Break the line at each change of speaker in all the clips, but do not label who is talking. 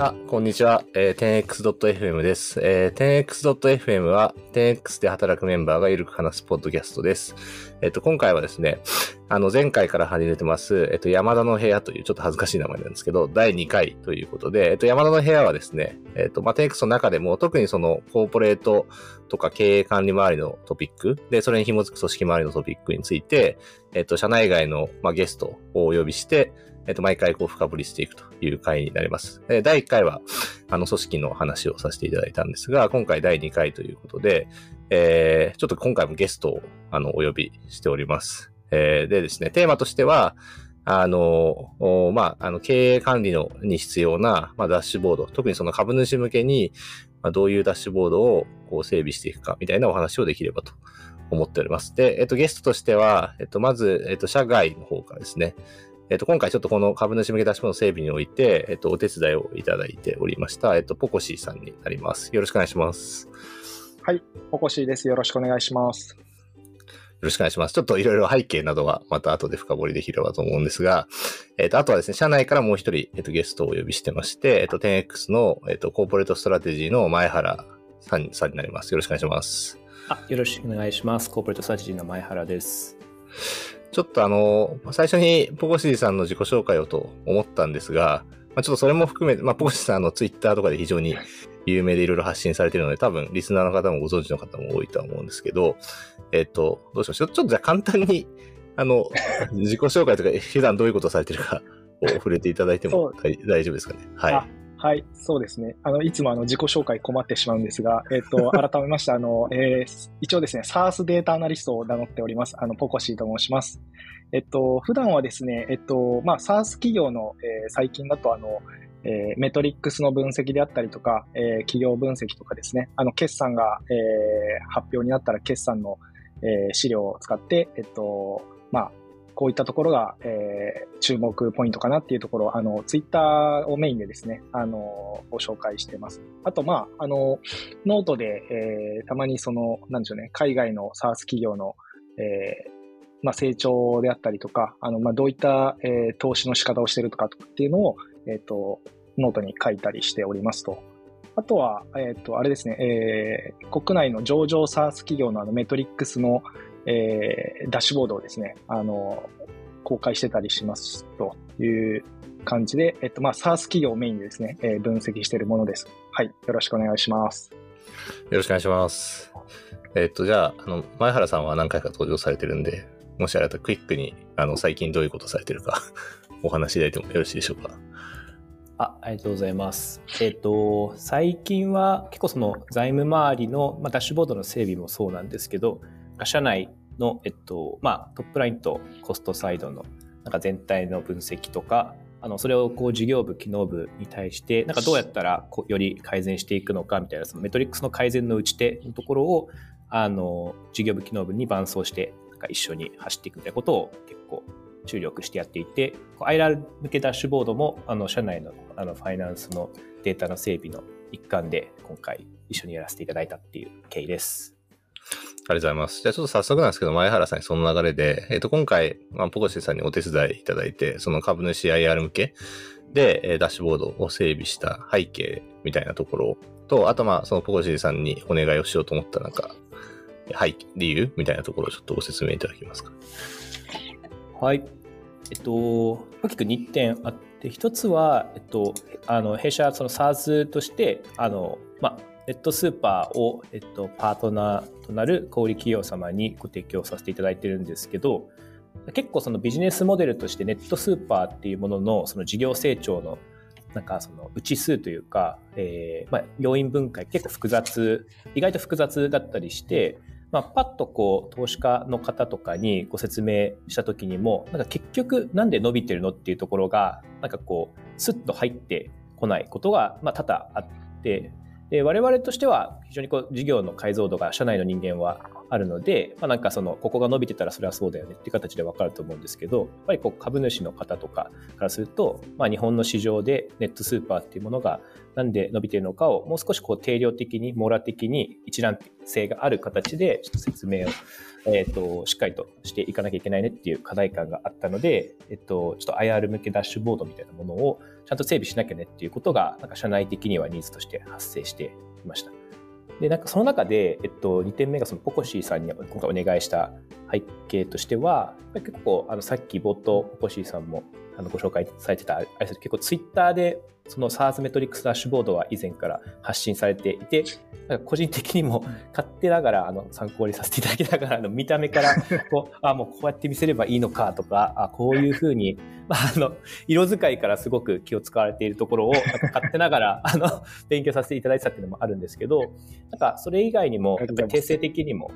あ、こんにちは。えー、10x.fm です。えー、10x.fm は 10x で働くメンバーがゆるく話すポッドキャストです。えっ、と、今回はですね、あの、前回から始めてます、えっ、と、山田の部屋というちょっと恥ずかしい名前なんですけど、第2回ということで、えっ、と、山田の部屋はですね、えっ、と、まあ、10x の中でも特にその、コーポレートとか経営管理周りのトピック、で、それに紐づく組織周りのトピックについて、えっ、と、社内外の、まあ、ゲストをお呼びして、えっと、毎回こう深掘りしていくという回になります。えー第1回は、あの、組織の話をさせていただいたんですが、今回第2回ということで、えーちょっと今回もゲストを、あの、お呼びしております。えーでですね、テーマとしては、あの、まあ、あの、経営管理のに必要な、まあ、ダッシュボード、特にその株主向けに、まあ、どういうダッシュボードをこう整備していくか、みたいなお話をできればと思っております。で、えっと、ゲストとしては、えっと、まず、えっと、社外の方からですね、えっと、今回ちょっとこの株主向けダッシュボードの整備において、えっと、お手伝いをいただいておりました、えっと、ポコシーさんになります。よろしくお願いします。
はい、ポコシーです。よろしくお願いします。
よろしくお願いします。ちょっといろいろ背景などはまた後で深掘りできればと思うんですが、えっ、と、あとはですね、社内からもう一人、えっ、と、ゲストをお呼びしてまして、えっ、と、10X の、えっ、と、コーポレートストラテジーの前原さんさんになります。よろしくお願いします。
あよろしくお願いします。コーポレートストラテジーの前原です。
ちょっとあの、最初にポコシーさんの自己紹介をと思ったんですが、まあ、ちょっとそれも含めて、まあ、ポコシーさんのツイッターとかで非常に有名でいろいろ発信されているので、多分リスナーの方もご存知の方も多いとは思うんですけど、えっ、と、どうしましょう？ちょっとじゃあ簡単に、あの、自己紹介とか、普段どういうことをされてるかを触れていただいても大大丈夫ですかね？はい。
あはい、そうですね。あの、いつもあの、自己紹介困ってしまうんですが、えっ、と、改めまして、あの、えー一応ですね、SARS データアナリストを名乗っております。あの、ポコシーと申します。えっと、普段はですね、えっと、まあ、SARS 企業の、えー最近だとあの、えーメトリックスの分析であったりとか、えー企業分析とかですね、あの、決算が、えー発表になったら決算の、えー資料を使って、えっと、まあ、こういったところが、えー注目ポイントかなっていうところ、あの、ツイッターをメインでですね、あの、ご紹介してます。あと、まあ、あの、ノートで、えーたまにその、なんでしょうね、海外の SaaS 企業の、えーまあ、成長であったりとか、あの、まあ、どういった、えー投資の仕方をしてるとかとかっていうのを、えっ、と、ノートに書いたりしておりますと。あとは、えっ、と、あれですね、えー国内の上場 SARS 企業のあのメトリックスの、えーダッシュボードをですね、あの、公開してたりしますという感じで、えっと、まあ、 SaaS 企業をメインでですね、えー分析しているものです。はい。よろしくお願いします。
よろしくお願いします。えっと、じゃあ、あの、前原さんは何回か登場されてるんで、もしあれだったらクイックに、あの、最近どういうことされてるか、お話しいただいてもよろしいでしょうか。
あありがとうございます。えっ、と、最近は結構その財務周りの、まあ、ダッシュボードの整備もそうなんですけど、社内の、えっと、まあ、トップラインとコストサイドの、なんか全体の分析とか、あの、それをこう事業部、機能部に対して、なんかどうやったらこうより改善していくのかみたいな、そのメトリックスの改善の打ち手のところを、あの、事業部、機能部に伴走して、なんか一緒に走っていくみたいなことを結構注力してやっていて、IR 向けダッシュボードも、あの、社内のあのファイナンスのデータの整備の一環で、今回一緒にやらせていただいたっていう経緯です。
ありがとうございます。じゃあちょっと早速なんですけど、前原さんにその流れで、えっ、と、今回、まあ、ポコシーさんにお手伝いいただいて、その株主 IR 向けで、えーダッシュボードを整備した背景みたいなところと、あとまあ、そのポコシーさんにお願いをしようと思ったなんか、背景、理由みたいなところをちょっとご説明いただけますか？
はい。えっと、大きく2点あって、一つは、えっと、あの、弊社、その SARS として、あの、まあ、ネットスーパーを、えっと、パートナーとなる小売企業様にご提供させていただいてるんですけど、結構そのビジネスモデルとしてネットスーパーっていうもののその事業成長のなんかその内数というか、えーまあ、要因分解結構複雑意外と複雑だったりして、まあ、パッとこう投資家の方とかにご説明した時にもなんか結局なんで伸びてるのっていうところがなんかこうスッと入ってこないことが、まあ、多々あってで我々としては非常にこう事業の解像度が社内の人間はあるので、まあ、なんかその、ここが伸びてたらそれはそうだよねっていう形でわかると思うんですけど、やっぱりこう株主の方とかからすると、まあ、日本の市場でネットスーパーっていうものがなんで伸びているのかをもう少しこう定量的に網羅的に一覧性がある形でちょっと説明を、えっとしっかりとしていかなきゃいけないねっていう課題感があったので、えっと、ちょっと IR 向けダッシュボードみたいなものをちゃんと整備しなきゃねっていうことがなんか社内的にはニーズとして発生していました。で、なんかその中で、えっと、2点目がそのポコシーさんに今回お願いした背景としては、結構、あの、さっき冒頭、ポコシーさんもあのご紹介されてた、あれ結構ツイッターでその SARS メトリックスダッシュボードは以前から発信されていて、なんか個人的にも勝手ながらあの参考にさせていただきながら、あの見た目から こう、あ、もうこうやって見せればいいのかとか、あ、こういうふうに、まあ、あの、色使いからすごく気を使われているところを、なんか勝手ながら、あの、勉強させていただいてたっていうのもあるんですけど、なんかそれ以外にも、やっぱり定性的にも、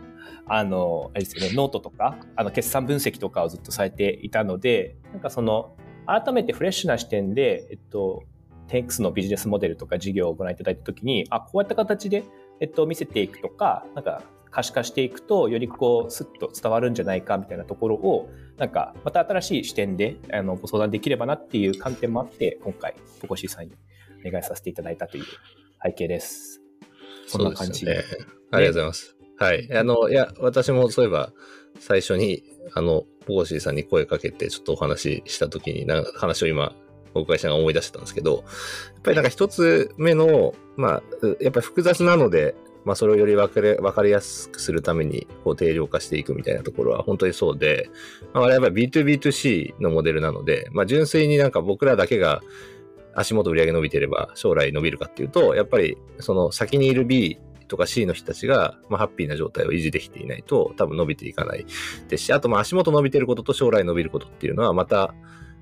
あの、あれですよね、ノートとか、あの、決算分析とかをずっとされていたので、なんかその、改めてフレッシュな視点で、えっと、10X のビジネスモデルとか事業をご覧いただいたときに、あ、こうやった形で、えっと、見せていくとか、なんか、可視化していくと、よりこう、スッと伝わるんじゃないかみたいなところを、なんか、また新しい視点で、あの、ご相談できればなっていう観点もあって、今回、ポコシさんにお願いさせていただいたという背景です。
そんな感じ。でね、ありがとうございます。はい。あの、いや、私もそういえば、最初に、あの、ポコシーさんに声かけて、ちょっとお話ししたときに、な話を今、お伺いしなが思い出してたんですけど、やっぱりなんか一つ目の、まあ、やっぱり複雑なので、まあ、それをより分かり分かりやすくするために、こう、定量化していくみたいなところは本当にそうで、まあ、我々は B2B2C のモデルなので、まあ、純粋になんか僕らだけが足元売り上げ伸びてれば将来伸びるかっていうと、やっぱりその先にいる B とか C の人たちが、まあ、ハッピーな状態を維持できていないと多分伸びていかないですし、あとまあ足元伸びてることと将来伸びることっていうのはまた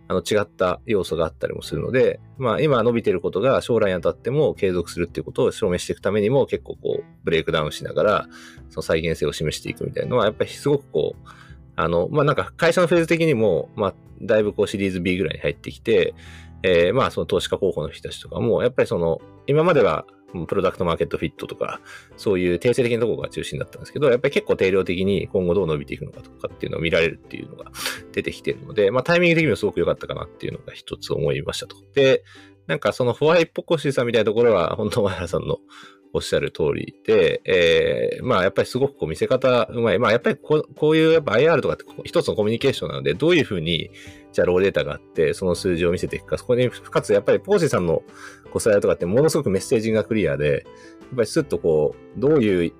あの違った要素があったりもするので、まあ今伸びてることが将来にあたっても継続するっていうことを証明していくためにも結構こうブレイクダウンしながらその再現性を示していくみたいなのはやっぱりすごくこうあの、まあなんか会社のフェーズ的にも、まあだいぶこうシリーズ B ぐらいに入ってきて、えー、まあその投資家候補の人たちとかも、やっぱりその今まではプロダクトマーケットフィットとか、そういう定性的なところが中心だったんですけど、やっぱり結構定量的に今後どう伸びていくのかとかっていうのを見られるっていうのが 出てきてるので、まあタイミング的にもすごく良かったかなっていうのが一つ思いましたと。で、なんかそのホワイポコシーさんみたいなところは、本当前原さんのおっしゃる通りで、えー、まあやっぱりすごくこう見せ方うまい。まあやっぱりこうこういうやっぱ IR とかって一つのコミュニケーションなので、どういうふうに、じゃあローデータがあって、その数字を見せていくか、そこに、かつやっぱりポーシーさんのごスライドとかってものすごくメッセージがクリアで、やっぱりスッとこう、どういう、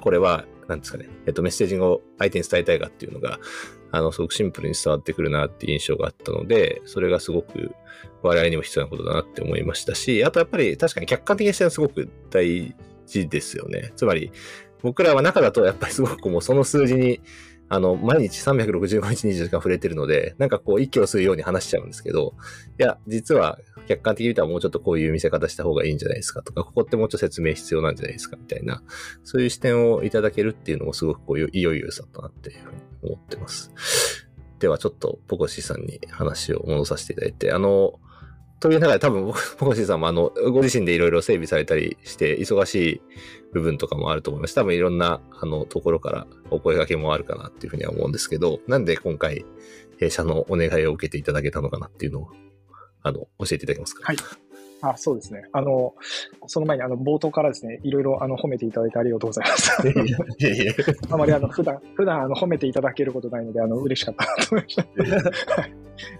これは、なんですかね、えっと、メッセージを相手に伝えたいかっていうのが、あの、すごくシンプルに伝わってくるなっていう印象があったので、それがすごく我々にも必要なことだなって思いましたし、あとやっぱり確かに客観的な視点はすごく大事ですよね。つまり、僕らは中だとやっぱりすごくもうその数字に、あの、毎日365日20時間触れてるので、なんかこう息を吸うように話しちゃうんですけど、いや、実は客観的に見たらもうちょっとこういう見せ方した方がいいんじゃないですかとか、ここってもうちょっと説明必要なんじゃないですかみたいな、そういう視点をいただけるっていうのもすごくこういういよいよさだなっていうふうに思ってます。ではちょっとポコシーさんに話を戻させていただいて、あの、という中で多分、ポコシーさんもあの、ご自身でいろいろ整備されたりして、忙しい部分とかもあると思います。多分いろんな、あの、ところからお声掛けもあるかなっていうふうには思うんですけど、なんで今回、弊社のお願いを受けていただけたのかなっていうのを、あの、教えていただけますか？
はい。あ、そうですね。あの、その前に、あの、冒頭からですね、いろいろ、あの、褒めていただいてありがとうございます。あまり、あの、普段、普段、あの、褒めていただけることないので、あの、嬉しかったなと思いました。はい。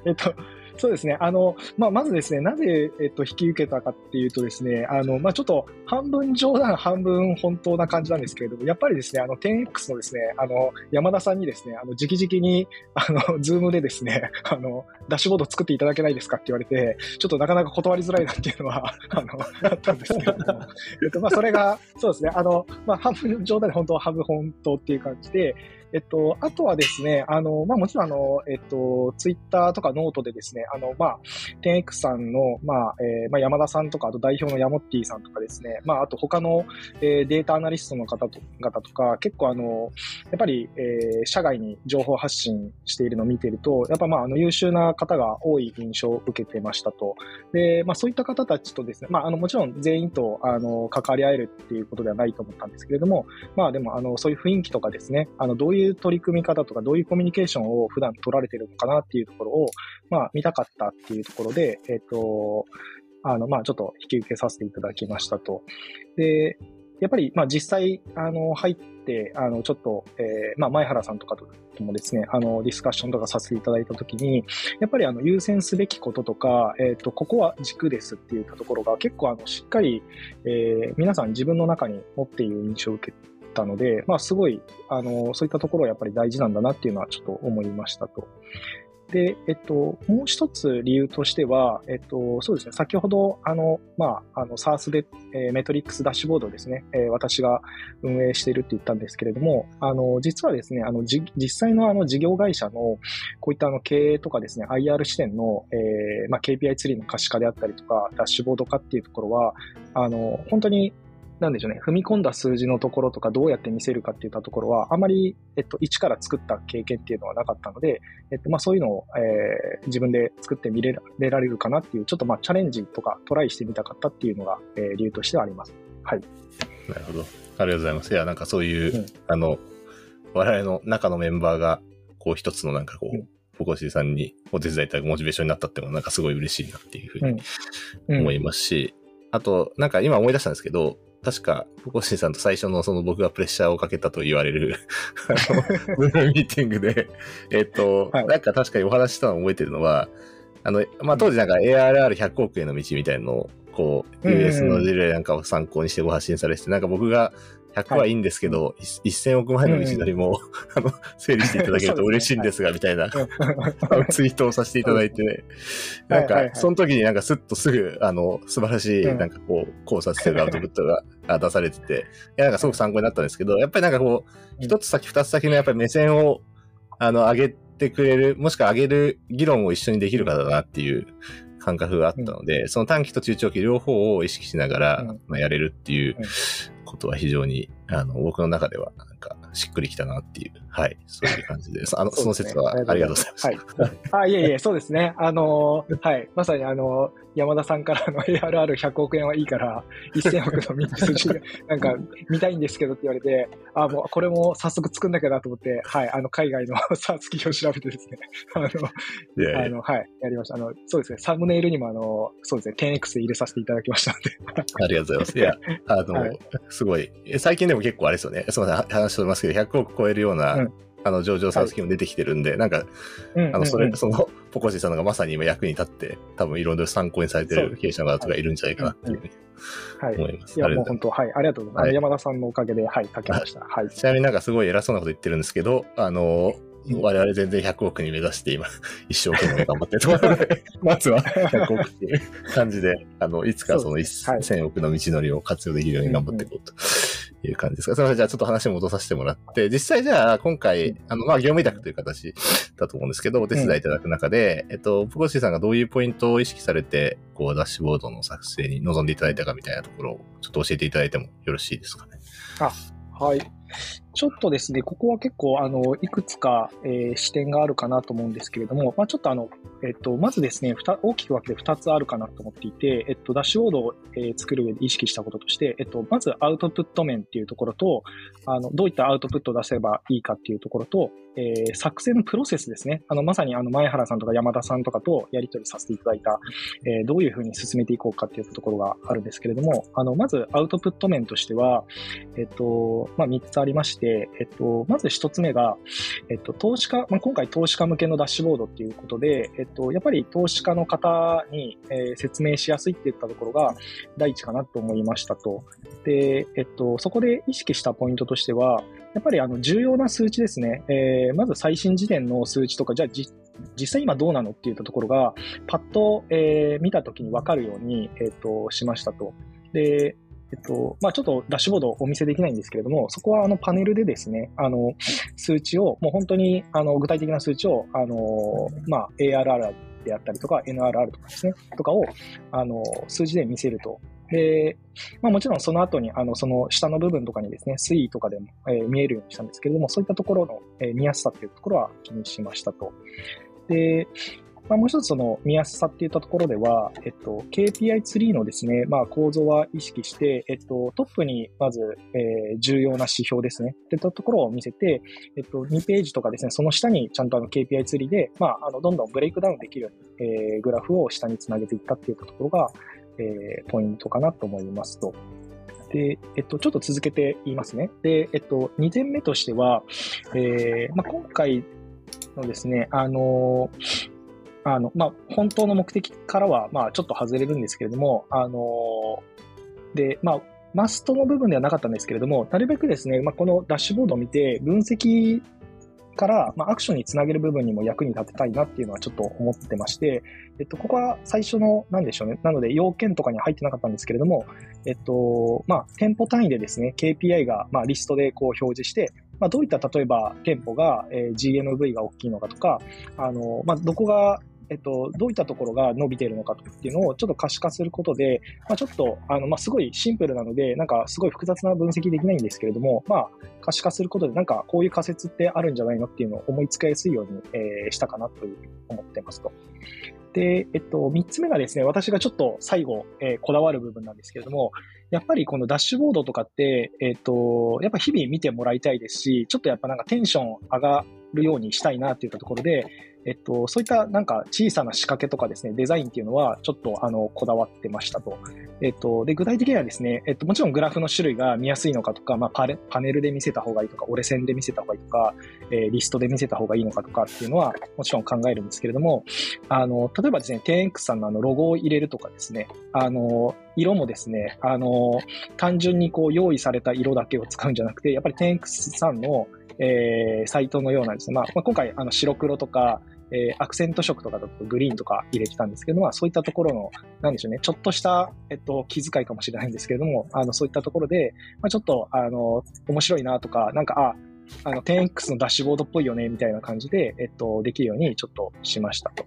えっと、そうですね。あの、まあ、まずですね、なぜ、えっと、引き受けたかっていうとですね、あの、まあ、ちょっと、半分冗談、半分本当な感じなんですけれども、やっぱりですね、あの、10X のですね、あの、山田さんにですね、あの、直々に、あの、ズームでですね、あの、ダッシュボード作っていただけないですかって言われて、ちょっとなかなか断りづらいなっていうのは、あの、あったんですけれども、えっと、まあ、それが、そうですね、あの、まあ、半分冗談で本当は半分本当っていう感じで、えっと、あとはですね、あの、まあ、もちろん、あの、えっと、ツイッターとかノートでですね、あの、まあ、10X さんの、まあ、えー、まあ、山田さんとか、あと代表のヤモッティさんとかですね、まあ、あと他の、えー、データアナリストの方と、方とか、結構あの、やっぱり、えー、社外に情報発信しているのを見てると、やっぱまあ、あの、優秀な方が多い印象を受けてましたと。で、まあ、そういった方たちとですね、まあ、あの、もちろん全員と、あの、関わり合えるっていうことではないと思ったんですけれども、まあ、でも、あの、そういう雰囲気とかですね、あの、どういういう取り組み方とか、どういうコミュニケーションを普段取られてるのかなっていうところを、まあ、見たかったっていうところで、えっ、ー、と、あの、まあ、ちょっと引き受けさせていただきましたと。で、やっぱり、まあ、実際、あの、入って、あの、ちょっと、えー、まあ、前原さんとかともですね、あの、ディスカッションとかさせていただいたときに、やっぱり、あの、優先すべきこととか、えっ、ー、と、ここは軸ですって言ったところが、結構、あの、しっかり、えー、皆さん自分の中に持っている印象を受けたので、まあ、すごい、あの、そういったところはやっぱり大事なんだなっていうのはちょっと思いましたと。で、えっと、もう一つ理由としては、えっと、そうですね、先ほど、あの、まあ、あの、SARS で、えー、メトリックスダッシュボードですね、えー、私が運営しているって言ったんですけれども、あの、実はですね、あの、じ、実際のあの、事業会社の、こういったあの、経営とかですね、IR 視点の、えー、まあ、KPI ツリーの可視化であったりとか、ダッシュボード化っていうところは、あの、本当になんでしょうね、踏み込んだ数字のところとかどうやって見せるかっていったところは、あまり、えっと、一から作った経験っていうのはなかったので、えっと、まあそういうのを、えー、自分で作ってみれられるかなっていう、ちょっとまあチャレンジとかトライしてみたかったっていうのが、えー、理由としてはあります。はい。
なるほど。ありがとうございます。いや、なんかそういう、うん、あの、我々の中のメンバーが、こう一つのなんかこう、うんポコシーさんにお手伝いいたモチベーションになったっていうのはなんかすごい嬉しいなっていうふうに思いますし、うんうん、あと、なんか今思い出したんですけど、確か、ポコシンさんと最初のその僕がプレッシャーをかけたと言われる あの、ムーミーティングで、えっと、はい、なんか確かにお話したのを覚えてるのは、あの、まあ、当時なんか ARR100 億円の道みたいなのを、こう、US の事例なんかを参考にしてご発信されてて、なんか僕が100はいいんですけど、はい、1000億枚の道のりも、あの、整理していただけると嬉しいんですが、みたいな、ツイートをさせていただいて、なんか、その時になんかスッとすぐ、あの、素晴らしい、なんかこう、考察してるアウトプットが出されてて、いや、なんかすごく参考になったんですけど、やっぱりなんかこう、一つ先二つ先のやっぱり目線を、あの、上げてくれる、もしくは上げる議論を一緒にできる方だなっていう感覚があったので、その短期と中長期両方を意識しながら、まあ、やれるっていうことは非常に、あの、僕の中では、なんか、しっくりきたなっていう、はい、そういう感じです。あの、その説はありがとうございます。はい。
あ、いえいえ、そうですね。あの、はい、まさにあの、山田さんからの ARR100 億円はいいから、1000億の道筋が、なんか、見たいんですけどって言われて、あ、もう、これも早速作んなきゃなと思って、はい、あの、海外の サース企業を調べてですね、あの、あの、はい、やりました。あの、そうですね、サムネイルにもあの、そうですね、10X で入れさせていただきましたので。
ありがとうございます。いや、あの、はい、すごい、最近でも結構あれですよね、すみません、話しておりますけど、100億超えるような、うん。あの、上場サースキも出てきてるんで、はい、なんか、あの、それ、その、ポコシさんがまさに今役に立って、多分いろいろ参考にされてる経営者の方がいるんじゃないかなっていうふうに思います。
はい。いや、もう本当、はい、ありがとうございます。山田さんのおかげで、はい、書けました。はい。
ちなみになんかすごい偉そうなこと言ってるんですけど、あの、我々全然100億に目指して今、一生懸命頑張ってるところで、まずは。100億っていう感じで、あの、いつかその1000億の道のりを活用できるように頑張っていこうという感じですか？すみません。じゃあちょっと話戻させてもらって、実際じゃあ今回、あの、まあ、業務委託という形だと思うんですけど、お手伝いいただく中で、うん、えっと、プコシーさんがどういうポイントを意識されて、こう、ダッシュボードの作成に臨んでいただいたかみたいなところを、ちょっと教えていただいてもよろしいですかね？
あ、はい。ちょっとですね、ここは結構、あの、いくつか、えー、視点があるかなと思うんですけれども、まあ、ちょっとあの、えっと、まずですね、大きく分けて2つあるかなと思っていて、えっと、ダッシュボードを、作る上で意識したこととして、えっと、まずアウトプット面っていうところと、あの、どういったアウトプットを出せばいいかっていうところと、えー、作成のプロセスですね。あの、まさにあの、前原さんとか山田さんとかとやり取りさせていただいた、えー、どういうふうに進めていこうかっていうところがあるんですけれども、あの、まずアウトプット面としては、えっと、まあ、3つありまして、えっと、まず1つ目が、えっと、投資家、まあ、今回投資家向けのダッシュボードっていうことで、えっと、やっぱり投資家の方に、えー、説明しやすいっていったところが第一かなと思いましたと。で、えっと、そこで意識したポイントとしては、やっぱりあの重要な数値ですね。えー、まず最新時点の数値とか、じゃあ実際今どうなのっていったところが、パッと、えー、見たときにわかるように、え、ー、と、しましたと。で、えっと、まあちょっとダッシュボードをお見せできないんですけれども、そこはあのパネルでですね、あの、数値を、もう本当にあの具体的な数値を、あの、まあ ARR であったりとか NRR とかですね、とかを、あの、数字で見せると。で、まあもちろんその後に、あの、その下の部分とかにですね、推移とかでも、えー、見えるようにしたんですけれども、そういったところの、えー、見やすさっていうところは気にしましたと。で、まあ、もう一つその見やすさっていったところでは、えっと、KPI ツリーのですね、まあ、構造は意識して、えっと、トップにまず、えー、重要な指標ですね。っていったところを見せて、えっと、2ページとかですね、その下にちゃんとあの KPI ツリーで、まあ、あの、どんどんブレイクダウンできるように、えー、グラフを下につなげていったっていったところが、えー、ポイントかなと思いますと。で、えっと、ちょっと続けて言いますね。で、えっと、2点目としては、えー、まあ、今回のですね、あのあの、まあ、本当の目的からは、まあ、ちょっと外れるんですけれども、あので、まあ、マストの部分ではなかったんですけれども、なるべくですね、まあ、このダッシュボードを見て、分析から、まあ、アクションにつなげる部分にも役に立てたいなっていうのはちょっと思ってまして、えっと、ここは最初の、なんでしょうね。なので、要件とかには入ってなかったんですけれども、えっと、まあ、店舗単位でですね、KPI が、まあ、リストでこう表示して、まあ、どういった、例えば、店舗が、えー、GMV が大きいのかとか、あの、まあ、どこがえっと、どういったところが伸びているのかっていうのをちょっと可視化することで、まあ、ちょっと、あの、まあ、すごいシンプルなので、なんかすごい複雑な分析できないんですけれども、まあ、可視化することで、なんかこういう仮説ってあるんじゃないのっていうのを思いつきやすいように、えー、したかなといううに思ってますと。で、えっと、三つ目がですね、私がちょっと最後、えー、こだわる部分なんですけれども、やっぱりこのダッシュボードとかって、えっと、やっぱ日々見てもらいたいですし、ちょっとやっぱなんかテンション上がるようにしたいなっていったところで、えっと、そういったなんか小さな仕掛けとかですね、デザインっていうのはちょっとあの、こだわってましたと。えっと、で、具体的にはですね、えっと、もちろんグラフの種類が見やすいのかとか、まあ、パレパネルで見せた方がいいとか、折れ線で見せた方がいいとか、えー、リストで見せた方がいいのかとかっていうのは、もちろん考えるんですけれども、あの、例えばですね、10X さんのあの、ロゴを入れるとかですね、あの、色もですね、あの、単純にこう用意された色だけを使うんじゃなくて、やっぱり 10X さんの、えー、サイトのようなですね、まあ、ま、今回、あの、白黒とか、えー、アクセント色とかだとグリーンとか入れてたんですけどまあ、そういったところの、なんでしょうね、ちょっとした、えっと、気遣いかもしれないんですけれども、あの、そういったところで、まあ、ちょっと、あの、面白いなとか、なんか、あ、あの、10X のダッシュボードっぽいよね、みたいな感じで、えっと、できるようにちょっとしましたと。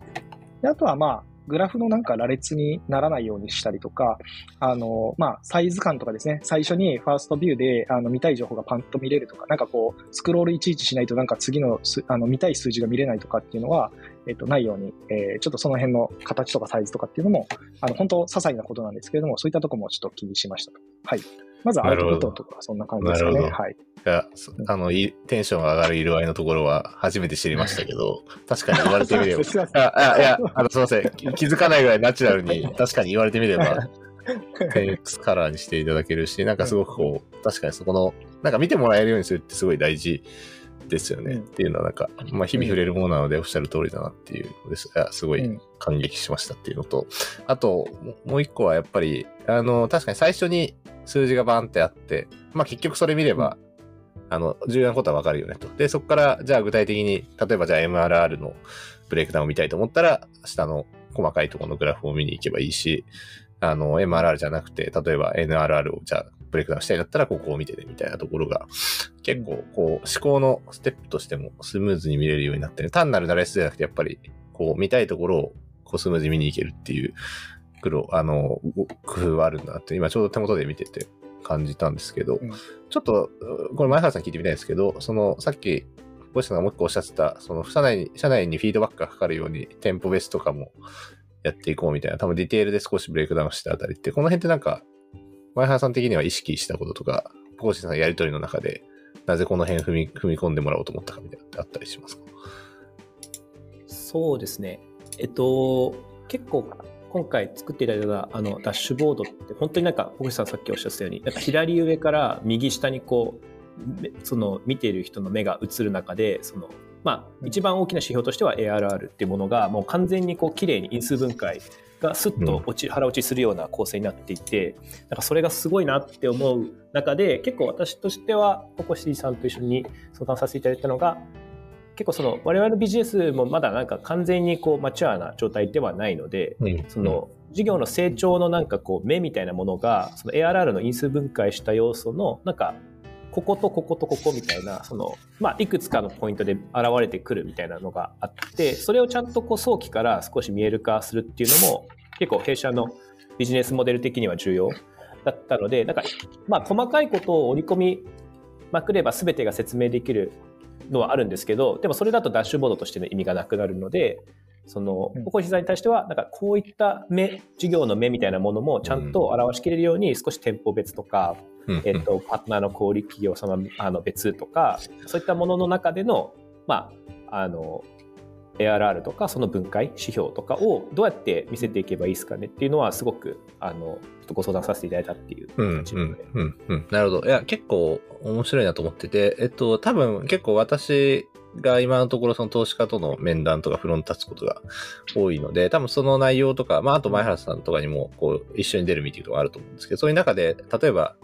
であとは、まあ、グラフのなんか羅列にならないようにしたりとか、あの、まあ、サイズ感とかですね、最初にファーストビューで、あの、見たい情報がパンと見れるとか、なんかこう、スクロールいちいちしないとなんか次のあの、見たい数字が見れないとかっていうのは、えっと、ないように、えー、ちょっとその辺の形とかサイズとかっていうのも、あの、本当些細なことなんですけれども、そういったとこもちょっと気にしましたと。はい。まずアウトプットとか、そんな感じですかね。はい。
いや、あの、テンションが上がる色合いのところは初めて知りましたけど、確かに言われてみれば。あ、いや、あの、すいません。気づかないぐらいナチュラルに、確かに言われてみれば、10X カラーにしていただけるし、なんかすごくこう、確かにそこの、なんか見てもらえるようにするってすごい大事ですよね。うん、っていうのはなんか、まあ日々触れるものなのでおっしゃる通りだなっていうのです。すごい感激しましたっていうのと、あと、もう一個はやっぱり、あの、確かに最初に数字がバンってあって、まあ結局それ見れば、あの、重要なことはわかるよねと。で、そこから、じゃあ具体的に、例えばじゃあ MRR のブレイクダウンを見たいと思ったら、下の細かいところのグラフを見に行けばいいし、あの、MRR じゃなくて、例えば NRR をじゃあブレイクダウンしたいだったら、ここを見てね、みたいなところが、結構、こう、思考のステップとしてもスムーズに見れるようになってね、単なる羅列じゃなくて、やっぱり、こう、見たいところを、こう、スムーズに見に行けるっていう、黒、あの、工夫はあるんだなって、今ちょうど手元で見てて感じたんですけど、うん、ちょっと、これ前原さん聞いてみたいんですけど、その、さっき、ポコシーさんがもう一個おっしゃってた、その、社内に、社内にフィードバックがかかるように、店舗ベースとかもやっていこうみたいな、多分ディテールで少しブレイクダウンしてあたりって、この辺ってなんか、前原さん的には意識したこととか、ポコシさんのやりとりの中で、なぜこの辺踏み踏み込んでもらおうと思ったかみたいなってあったりしますか？
そうですね。えっと、結構今回作っていただいたあのダッシュボードって本当になんか、小口さんさっきおっしゃったように、なんか左上から右下にこう、その見ている人の目が映る中で、その、まあ、一番大きな指標としては ARR っていうものがもう完全にこう綺麗に因数分解がスッと落ち、腹落ちするような構成になっていて、なんかそれがすごいなって思う中で、結構私としては、ココシーさんと一緒に相談させていただいたのが、結構その我々のビジネスもまだなんか完全にこうマチュアな状態ではないので、
うん。
その事業の成長のなんかこう目みたいなものがその ARR の因数分解した要素のなんかこことこことここみたいなその、まあ、いくつかのポイントで現れてくるみたいなのがあってそれをちゃんとこう早期から少し見える化するっていうのも結構弊社のビジネスモデル的には重要だったのでなんか、まあ、細かいことを織り込みまくれば全てが説明できるのはあるんですけどでもそれだとダッシュボードとしての意味がなくなるのでその
うん。
ポコシさんに対してはなんかこういった目事業の目みたいなものもちゃんと表しきれるように少し店舗別とか、
うん。
えっと、パートナーの小売企業様あの別とかそういったものの中での,、まあ、あの ARR とかその分解指標とかをどうやって見せていけばいいですかねっていうのはすごくあのちょっとご相談させていただいたっていう
うん、うん、うん、うん。なるほど。いや、結構面白いなと思ってて、えっと、多分結構私が今のところその投資家との面談とかフロント立つことが多いので、多分その内容とか、まあ、あと前原さんとかにも、こう、一緒に出るミーティングとかあると思うんですけど、そういう中で、例えば、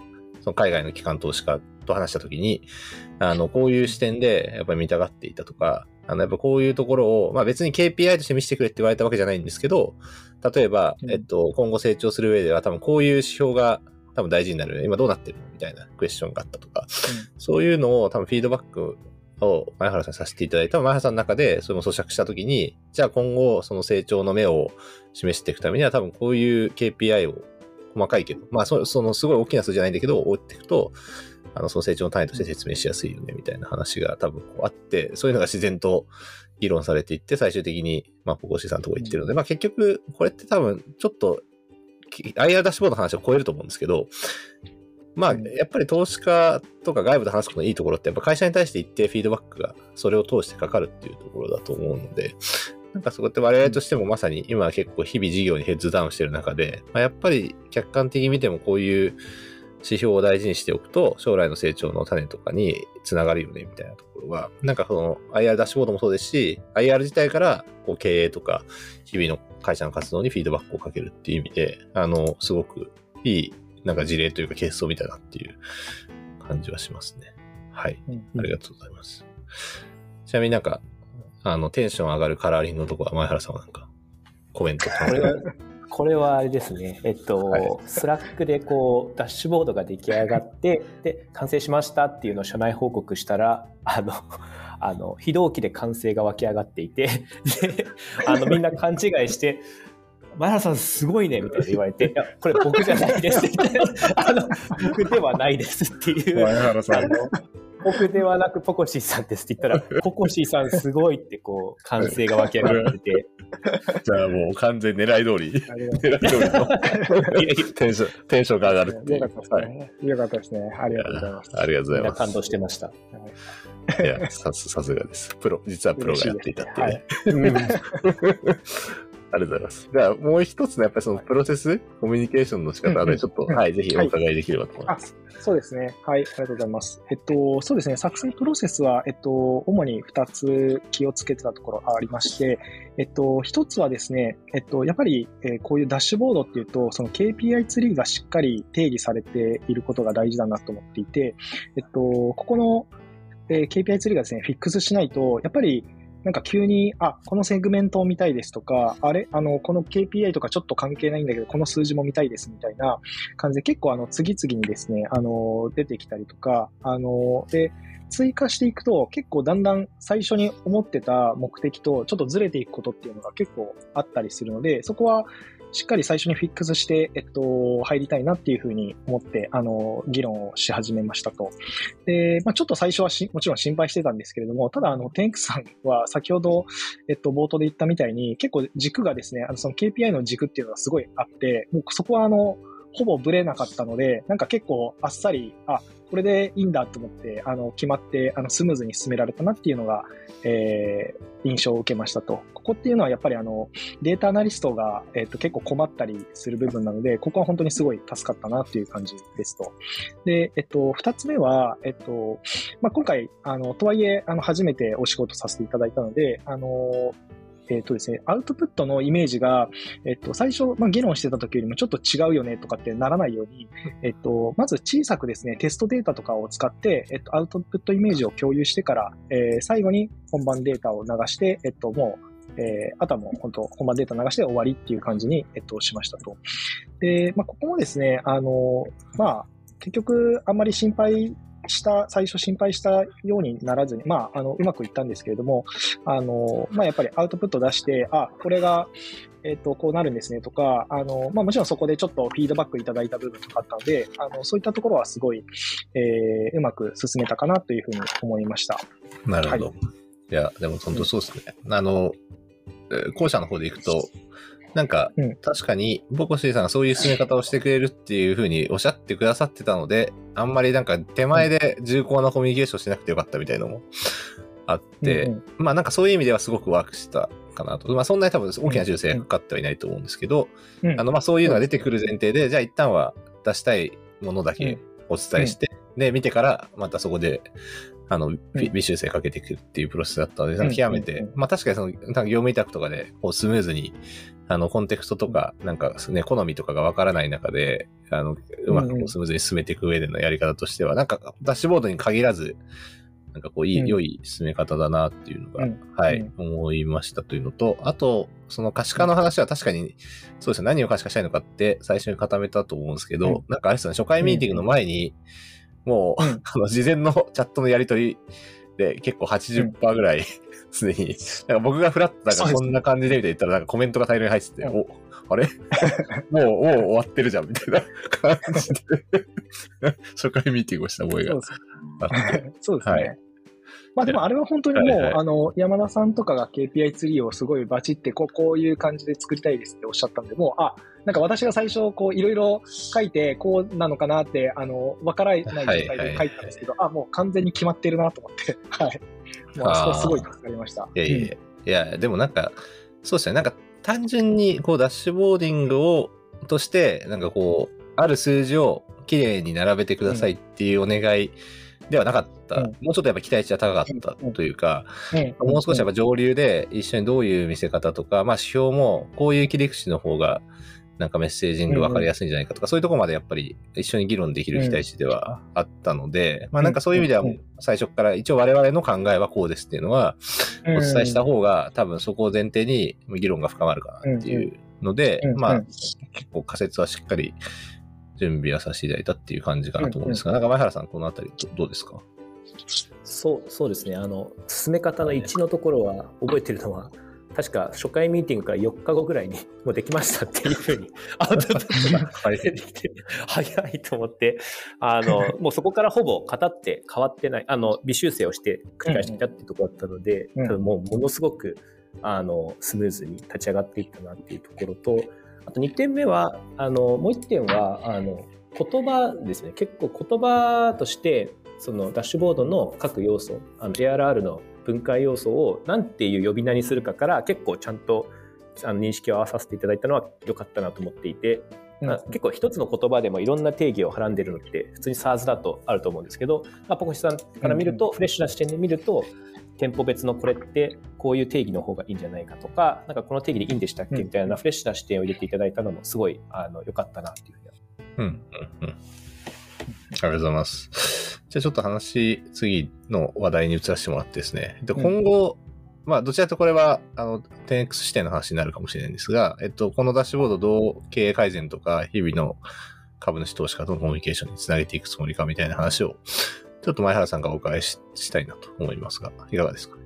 その海外の機関投資家と話したときに、あの、こういう視点でやっぱり見たがっていたとか、あの、やっぱこういうところを、まあ別に KPI として見せてくれって言われたわけじゃないんですけど、例えば、
うん。
えっと、今後成長する上では多分こういう指標が多分大事になる。今どうなってる？のみたいなクエスチョンがあったとか、そういうのを多分フィードバックを前原さんにさせていただいた前原さんの中でそれも咀嚼したときに、じゃあ今後その成長の目を示していくためには多分こういう KPI を細かいけど、まあそそのすごい大きな数じゃないんだけど、追っていくと、あの、その成長の単位として説明しやすいよね、みたいな話が多分こうあって、そういうのが自然と議論されていって、最終的に、まあ、ポコシーさんのところ行ってるので、まあ結局、これって多分、ちょっと、き IR ダッシュボードの話を超えると思うんですけど、まあ、
うん。
やっぱり投資家とか外部で話すことのいいところって、やっぱ会社に対して一定フィードバックが、それを通してかかるっていうところだと思うので、なんかそこって我々としてもまさに今は結構日々事業にヘッズダウンしてる中で、まあ、やっぱり客観的に見てもこういう指標を大事にしておくと、将来の成長の種とかにつながるよね、みたいなところは、なんかその IR ダッシュボードもそうですし、IR 自体からこう経営とか日々の会社の活動にフィードバックをかけるっていう意味で、あの、すごくいいなんか事例というかケースを見たなっていう感じはしますね。はい。
うん
ありがとうございます。ちなみになんか、あの、テンション上がるカラーリングのとこは前原さんはなんか、コメント
これは、これはあれですね、えっと、
はい。
スラックでこう、ダッシュボードが出来上がって、で、完成しましたっていうのを社内報告したら、あの、あの、非同期で歓声が湧き上がっていて、で、あの、みんな勘違いして、前原さんすごいねみたいな言われて、いや、これ僕じゃないですって言って、あの、僕ではないですっていう。
原
あの僕ではなくポコシーさんですって言ったら、ポコシーさんすごいってこう、歓声が湧き上がってて、
じゃあもう完全狙い通り、狙い通りの テンション、テンションが上がるっていう。
うよかったです
はい。
かったですね。ありがとうございます。
ありがとうございます。
感動してました。
いや、さすさすがです。プロ、実はプロがやっていたっていうね。
うん
ありがとうございます。じゃあ、もう一つのやっぱりそのプロセス、コミュニケーションの仕方でちょっと、
うん
はい、ぜひお伺いできればと思います。
そうですね。はい、ありがとうございます。えっと、そうですね。作成プロセスは、えっと、主に2つ気をつけてたところがありまして、えっと、1つはですね、えっと、やっぱり、えーこういうダッシュボードっていうと、その KPI ツリーがしっかり定義されていることが大事だなと思っていて、えっと、ここの、えー KPI ツリーがですね、フィックスしないと、やっぱり、なんか急に、あ、このセグメントを見たいですとか、あれ、あの、この KPI とかちょっと関係ないんだけど、この数字も見たいですみたいな感じで、結構あの、次々にですね、あの、出てきたりとか、あの、で、追加していくと、結構だんだん最初に思ってた目的とちょっとずれていくことっていうのが結構あったりするので、そこはしっかり最初にフィックスして、えっと、入りたいなっていうふうに思って、あの、議論をし始めましたと。で、まあ、ちょっと最初はしもちろん心配してたんですけれども、ただ、あの、テンクさんは先ほど、えっと、冒頭で言ったみたいに、結構軸がですね、あの、その KPI の軸っていうのはすごいあって、もうそこはあの、ほぼブレなかったので、なんか結構あっさり、あ、これでいいんだと思って、あの、決まって、あの、スムーズに進められたなっていうのが、えー、印象を受けましたと。ここっていうのはやっぱりあの、データアナリストが、えっと、結構困ったりする部分なので、ここは本当にすごい助かったなっていう感じですと。で、えっと、二つ目は、えっと、まあ、今回、あの、とはいえ、あの、初めてお仕事させていただいたので、あの、えっ、とですね、アウトプットのイメージが、えっ、と、最初、まあ、議論してた時よりもちょっと違うよねとかってならないように、えっ、と、まず小さくですね、テストデータとかを使って、えっ、と、アウトプットイメージを共有してから、えー、最後に本番データを流して、えっ、と、もう、えー、あとはもう本当、本番データ流して終わりっていう感じに、えっと、しましたと。で、まあ、ここもですね、あの、まあ、結局、あんまり心配した、最初心配したようにならずに、まあ、あの、うまくいったんですけれども、あの、まあ、やっぱりアウトプット出して、あ、これが、えっ、と、こうなるんですねとか、あの、まあ、もちろんそこでちょっとフィードバックいただいた部分とかあったので、あの、そういったところはすごい、えー、うまく進めたかなというふうに思いました。
なるほど。はい、いや、でも本当そうですね。うん、あの、校舎の方で行くと、なんか、うん、確かに、ボコシーさんがそういう進め方をしてくれるっていうふうにおっしゃってくださってたので、あんまりなんか手前で重厚なコミュニケーションしなくてよかったみたいなのもあって、うんうん、まあなんかそういう意味ではすごくワークしたかなと。まあそんなに多分大きな重性がかかってはいないと思うんですけど、うん、あのまあそういうのが出てくる前提で、じゃあ一旦は出したいものだけお伝えして、で、見てからまたそこであの、微修正かけていくっていうプロセスだったので、極めて、まあ確かにその、なんか業務委託とかで、こうスムーズに、あの、コンテクストとか、なんかね、好みとかがわからない中で、あの、うまくスムーズに進めていく上でのやり方としては、なんか、ダッシュボードに限らず、なんかこう、いい、良い進め方だなっていうのが、はい、思いましたというのと、あと、その可視化の話は確かに、そうですね、何を可視化したいのかって最初に固めたと思うんですけど、なんかあれですよね、初回ミーティングの前に、もう、あの、事前の チャットのやりとりで結構80%ぐらい、すでに、なんか僕がフラットなんかこんな感じでみたいな言ったらなんかコメントが大量に入ってて、お、あれ？もう、もう終わってるじゃんみたいな感じで。初回ミーティングをした覚えが
そうですね。はいまあでもあれは本当にもう、はいはい、あの、山田さんとかが KPI ツリーをすごいバチってこう、こういう感じで作りたいですっておっしゃったんで、もう、あ、なんか私が最初、こう、いろいろ書いて、こうなのかなって、あの、わからない状態で書いたんですけど、はいはい、あ、もう完全に決まってるなと思って、はい。もうあそこすごい助かりました。
いやいやいや、いや、でもなんか、そうですね、なんか単純に、こう、ダッシュボーディングを、として、なんかこう、ある数字をきれいに並べてくださいっていうお願い、うんではなかった。うん、もうちょっとやっぱ期待値は高かったというか、うん、もう少しやっぱ上流で一緒にどういう見せ方とか、まあ指標もこういう切り口の方がなんかメッセージング分かりやすいんじゃないかとか、そういうところまでやっぱり一緒に議論できる期待値ではあったので、まあなんかそういう意味では最初から一応我々の考えはこうですっていうのはお伝えした方が多分そこを前提に議論が深まるかなっていうので、まあ結構仮説はしっかり準備はさせていただいたっていう感じかなと思うんですが、うんうん、なんか前原さん、このあたりどうですか？
そう、そうですね。あの、進め方の1のところは覚えてるのは、確か初回ミーティングから4日後ぐらいにもうできましたっていうふうにアウトプットが出てきて、早いと思って、あの、もうそこからほぼ型って変わってない、あの、微修正をして繰り返していたっていうところだったので、多分もうものすごく、あの、スムーズに立ち上がっていったなっていうところと、あと2点目は、あの、もう1点は、あの、言葉ですね。結構言葉として、そのダッシュボードの各要素、あの ARR の分解要素を何ていう呼び名にするかから結構ちゃんとあの認識を合わさせていただいたのは良かったなと思っていて、うん、結構一つの言葉でもいろんな定義をはらんでるのって普通に SARS だとあると思うんですけど、まあ、ポコシさんから見ると、フレッシュな視点で見ると店舗別のこれってこういう定義の方がいいんじゃないかとか、なんかこの定義でいいんでしたっけみたいなフレッシュな視点を入れていただいたのもすごいあの良かったなっていうふうに
うん、うん、うん。ありがとうございます。じゃあちょっと話、次の話題に移らせてもらってですね。で今後、うん、まあ、どちらとこれは、あの、10X 視点の話になるかもしれないんですが、えっと、このダッシュボードどう経営改善とか、日々の株主投資家とのコミュニケーションにつなげていくつもりかみたいな話をちょっと前原さんがお伺いしたいなと思いますが、いかがですか？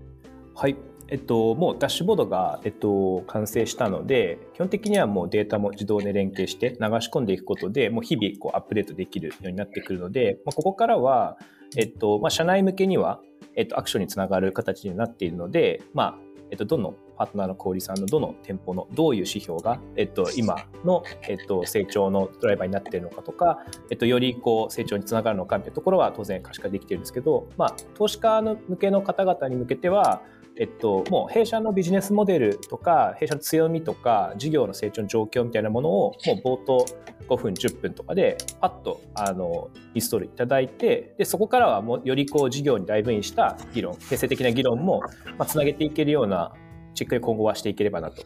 はい。えっと、もうダッシュボードが、えっと、完成したので、基本的にはもうデータも自動で連携して流し込んでいくことで、もう日々こうアップデートできるようになってくるので、まあ、ここからは、えっと、まあ、社内向けには、えっと、アクションにつながる形になっているので、まあ、えっと、どのパートナーの小売さんのどの店舗のどういう指標が、えっと、今の、えっと、成長のドライバーになっているのかとか、えっと、よりこう成長につながるのかみたいなところは当然可視化できているんですけど、まあ、投資家の向けの方々に向けては、えっと、もう弊社のビジネスモデルとか弊社の強みとか事業の成長の状況みたいなものをもう冒頭5分10分とかでパッとあのインストールいただいてでそこからはもうよりこう事業にダイブインした議論定性的な議論も、まあ、つなげていけるようなしっかり今後はしていければなと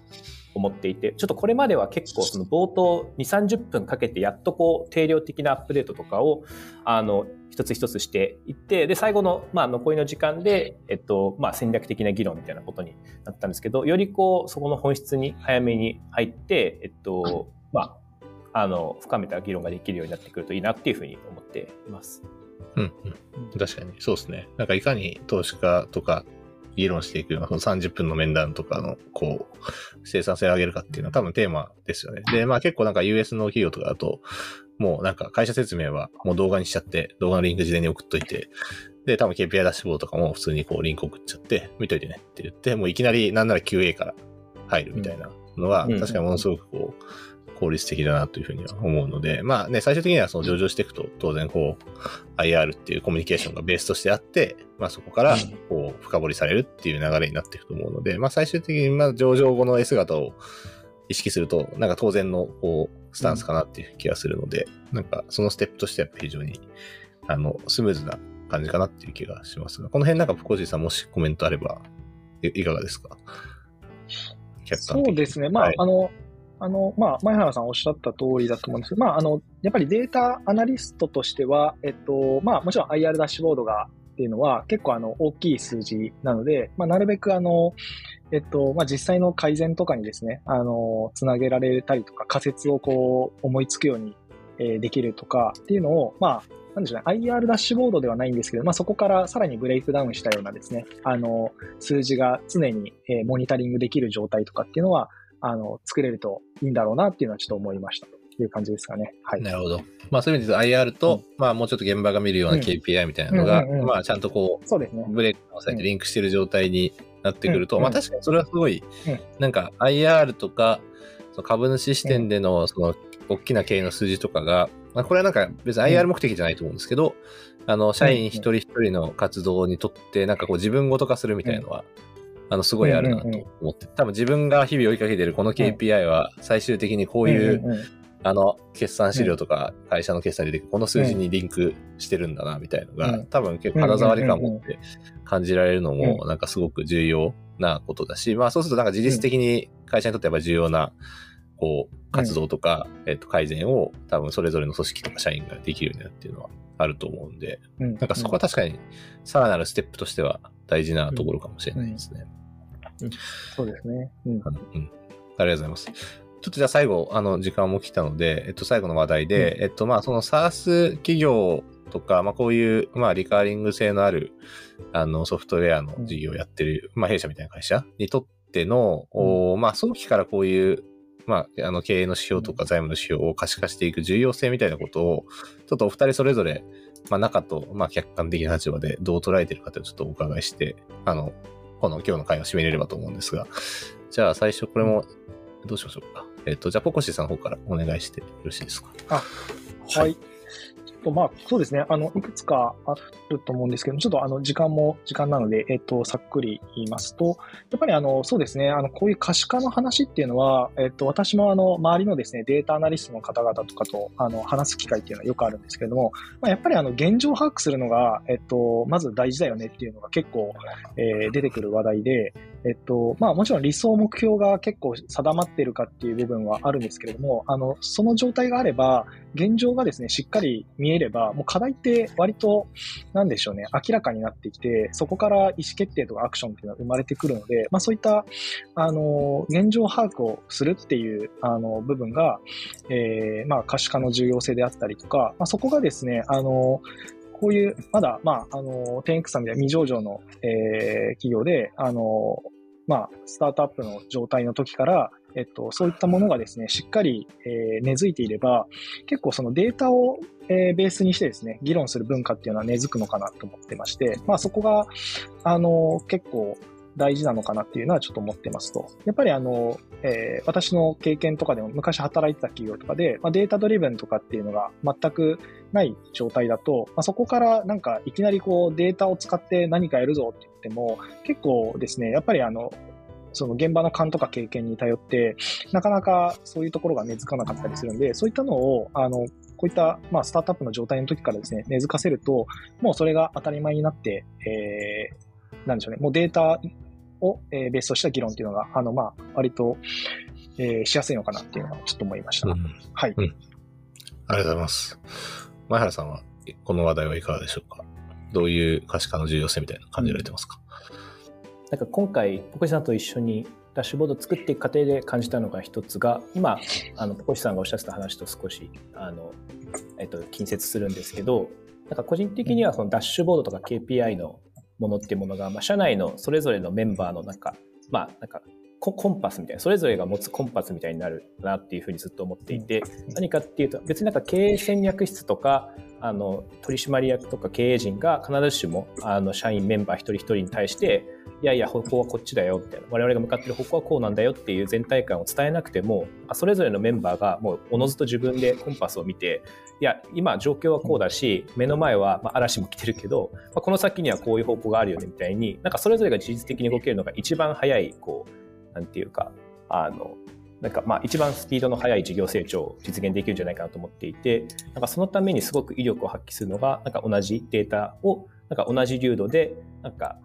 思っていて、ちょっとこれまでは結構その冒頭2、30分かけてやっとこう定量的なアップデートとかを、あの、一つ一つしていって、で、最後の、まあ、残りの時間で、えっと、まあ、戦略的な議論みたいなことになったんですけど、よりこう、そこの本質に早めに入って、えっと、まあ、あの、深めた議論ができるようになってくるといいなっていうふうに思っています。
うん、うん。確かに、そうですね。なんかいかに投資家とか議論していくような、その30分の面談とかの、こう、生産性を上げるかっていうのは多分テーマですよね。で、まあ結構なんか US の企業とかだと、もうなんか会社説明はもう動画にしちゃって、動画のリンク事前に送っといて、で、多分 KPI ダッシュボードとかも普通にこうリンク送っちゃって、見といてねって言って、もういきなりなんなら QA から入るみたいなのが、確かにものすごくこう、効率的だなというふうには思うので、まあね、最終的にはその上場していくと、当然こう、IR っていうコミュニケーションがベースとしてあって、まあそこからこう、深掘りされるっていう流れになっていくと思うので、まあ最終的にまあ上場後の S 型を意識すると、なんか当然のこう、スタンスかなっていう気がするので、なんかそのステップとしてやっぱ非常に、あの、スムーズな感じかなっていう気がしますが、この辺なんか、コージーさんもしコメントあれば、いかがですか？
そうですね。まあ、はい、あの、あの、まあ、前原さんおっしゃった通りだと思うんですけど、まあ、あの、やっぱりデータアナリストとしては、えっと、まあ、もちろん IR ダッシュボードがっていうのは結構あの大きい数字なので、まあ、なるべくあの、えっと、まあ、実際の改善とかにですね、あの、つなげられたりとか仮説をこう思いつくように、えできるとかっていうのを、まあ、なんでしょうね、IR ダッシュボードではないんですけど、まあ、そこからさらにブレイクダウンしたようなですね、あの、数字が常に、えモニタリングできる状態とかっていうのは、あの、作れるといいんだろうなっていうのはちょっと思いましたという感じですかね。はい。
なるほど。まあそういう意味で IR と、うん、まあもうちょっと現場が見るような KPI みたいなのが、まあちゃんとこう、
そうですね。
ブレイクをされてリンクしてる状態になってくると、まあ確かにそれはすごい、なんか IR とか、株主視点でのその大きな経営の数字とかが、まあ、これはなんか別に IR 目的じゃないと思うんですけど、あの、社員一人一人の活動にとって、なんかこう自分ごと化するみたいなのは、あの、すごいあるなと思って、多分自分が日々追いかけてるこの KPI は、最終的にこういう、あの、決算資料とか会社の決算に出てくるこの数字にリンクしてるんだな、みたいのが、多分結構肌触り感を持って感じられるのも、なんかすごく重要なことだし、まあそうするとなんか自律的に会社にとってやっぱ重要な、こう、活動とか、えっと、改善を多分それぞれの組織とか社員ができるようになるっていうのはあると思うんで、なんかそこは確かにさらなるステップとしては大事なところかもしれないですね。
うん、そうですね。うん。うん。あ
りがとうございます。ちょっとじゃあ最後、あの、時間も来たので、えっと、最後の話題で、うん、えっと、まあ、その SARS 企業とか、まあ、こういう、まあ、リカーリング性のある、あの、ソフトウェアの事業をやってる、まあ、弊社みたいな会社にとっての、おまあ、早期からこういう、まあ、あの、経営の指標とか財務の指標を可視化していく重要性みたいなことを、ちょっとお二人それぞれ、まあ、中と、まあ、客観的な立場でどう捉えてるかとちょっとお伺いして、あの、この今日の会を締めれればと思うんですが、じゃあ最初これも、どうしましょうか。えっ、ー、と、じゃあポコシーさんの方からお願いしてよろしいですか。
あ、はい。と、まあ、そうですね。あの、いくつかあると思うんですけどちょっとあの、時間も時間なので、えっと、さっくり言いますと、やっぱりあの、そうですね。あの、こういう可視化の話っていうのは、えっと、私もあの、周りのですね、データアナリストの方々とかと、あの、話す機会っていうのはよくあるんですけれども、まあ、やっぱりあの、現状を把握するのが、えっと、まず大事だよねっていうのが結構、えー、出てくる話題で、えっと、まあもちろん理想目標が結構定まっているかっていう部分はあるんですけれども、あの、その状態があれば、現状がですね、しっかり見えれば、もう課題って割と、なんでしょうね、明らかになってきて、そこから意思決定とかアクションっていうのは生まれてくるので、まあそういった、あの、現状把握をするっていう、あの、部分が、えー、まあ可視化の重要性であったりとか、まあそこがですね、あの、こういう、まだ、まあ、あの、10X さんみたいな未上場の、えー、企業で、あの、まあ、スタートアップの状態の時から、えっと、そういったものがですね、しっかり、えー、根付いていれば、結構そのデータを、えー、ベースにしてですね、議論する文化っていうのは根付くのかなと思ってまして、まあそこが、あの、結構大事なのかなっていうのはちょっと思ってますと。やっぱりあの、えー、私の経験とかでも昔働いてた企業とかで、まあ、データドリブンとかっていうのが全くない状態だと、まあ、そこからなんかいきなりこうデータを使って何かやるぞって言っても、結構ですね、やっぱりあの、その現場の勘とか経験に頼って、なかなかそういうところが根付かなかったりするんで、そういったのを、あの、こういった、まあ、スタートアップの状態の時からですね、根付かせると、もうそれが当たり前になって、えー、なんでしょうね、もうデータを、えーベースとした議論っていうのが、あの、まあ、割と、えーしやすいのかなっていうのはちょっと思いました。
うん
はい。
ありがとうございます。前原さんは、この話題はいかがでしょうか？どういう可視化の重要性みたいな感じられてますか、
なんか今回、ポコシさんと一緒にダッシュボードを作っていく過程で感じたのが一つが、今、あのポコシさんがおっしゃってた話と少しあの、えっと、近接するんですけど、なんか個人的にはそのダッシュボードとか KPI のものっていうものが、まあ、社内のそれぞれのメンバーのなんか、まあ、なんかココンパスみたいな、それぞれが持つコンパスみたいになるなっていうふうにずっと思っていて、何かっていうと、別になんか経営戦略室とか、あの取締役とか経営陣が必ずしもあの社員メンバー一人一人に対していやいや方向はこっちだよみたいな。我々が向かってる方向はこうなんだよっていう全体感を伝えなくてもそれぞれのメンバーがもうおのずと自分でコンパスを見ていや今状況はこうだし目の前はま嵐も来てるけど、まあ、この先にはこういう方向があるよねみたいになんかそれぞれが自律的に動けるのが一番早いこうなんていうかあのなんかまあ一番スピードの速い事業成長を実現できるんじゃないかなと思っていて、なんかそのためにすごく威力を発揮するのが、なんか同じデータを、なんか同じ流度で、なんか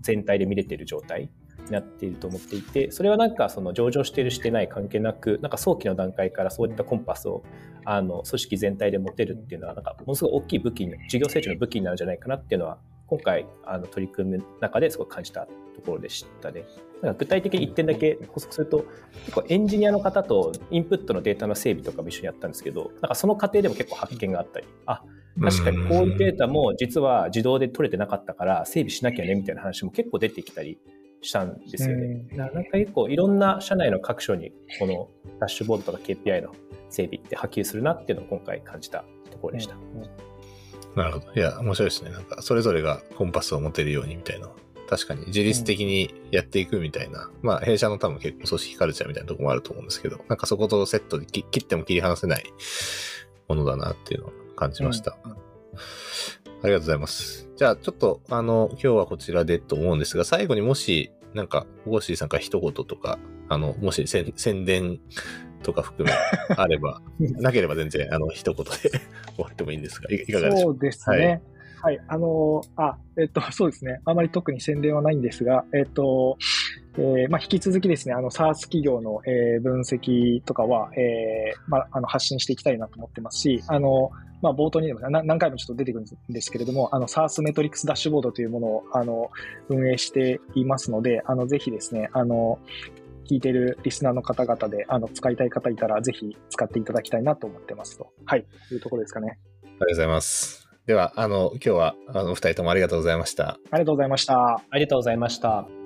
全体で見れている状態になっていると思っていて、それはなんかその上場してるしてない関係なく、なんか早期の段階からそういったコンパスをあの組織全体で持てるっていうのは、なんかものすごい大きい武器に、事業成長の武器になるんじゃないかなっていうのは、今回あの取り組む中ですごく感じたところでしたね。なんか具体的に1点だけ補足すると、結構エンジニアの方とインプットのデータの整備とかも一緒にやったんですけど、なんかその過程でも結構発見があったり、あ、確かにこういうデータも実は自動で取れてなかったから整備しなきゃねみたいな話も結構出てきたりしたんですよね。
うん
ななんか結構いろんな社内の各所にこのダッシュボードとか KPI の整備って波及するなっていうのを今回感じたところでした。
なるほど。いや、面白いですね。なんか、それぞれがコンパスを持てるようにみたいな。確かに、自律的にやっていくみたいな。まあ、弊社の多分結構組織カルチャーみたいなところもあると思うんですけど、なんかそことセットでき切っても切り離せないものだなっていうのを感じました。
うん
ありがとうございます。じゃあ、ちょっと、あの、今日はこちらでと思うんですが、最後にもし、なんか、ゴーシーさんから一言とか、あの、もし宣宣伝とか含め あれば、なければ全然、あの、一言で 終わってもいいんですが、いいかがでしょう？
そうですね。はい。あのーあ、えっと、そうですね。あまり特に宣伝はないんですが、えっと、えーまあ、引き続きですね、あの、SARS 企業の、えー分析とかは、えーまあ、あの、発信していきたいなと思ってますし、あの、まあ、冒頭にでもな何回もちょっと出てくるんですけれども、あの、SARS メトリックスダッシュボードというものを、あの、運営していますので、あの、ぜひですね、あの、聞いてるリスナーの方々で、あの、使いたい方いたら、ぜひ使っていただきたいなと思ってますと。はい。というところですかね。
ありがとうございます。では、あの、今日は、あの、お二人ともありがとうございました。
ありがとうございました。
ありがとうございました。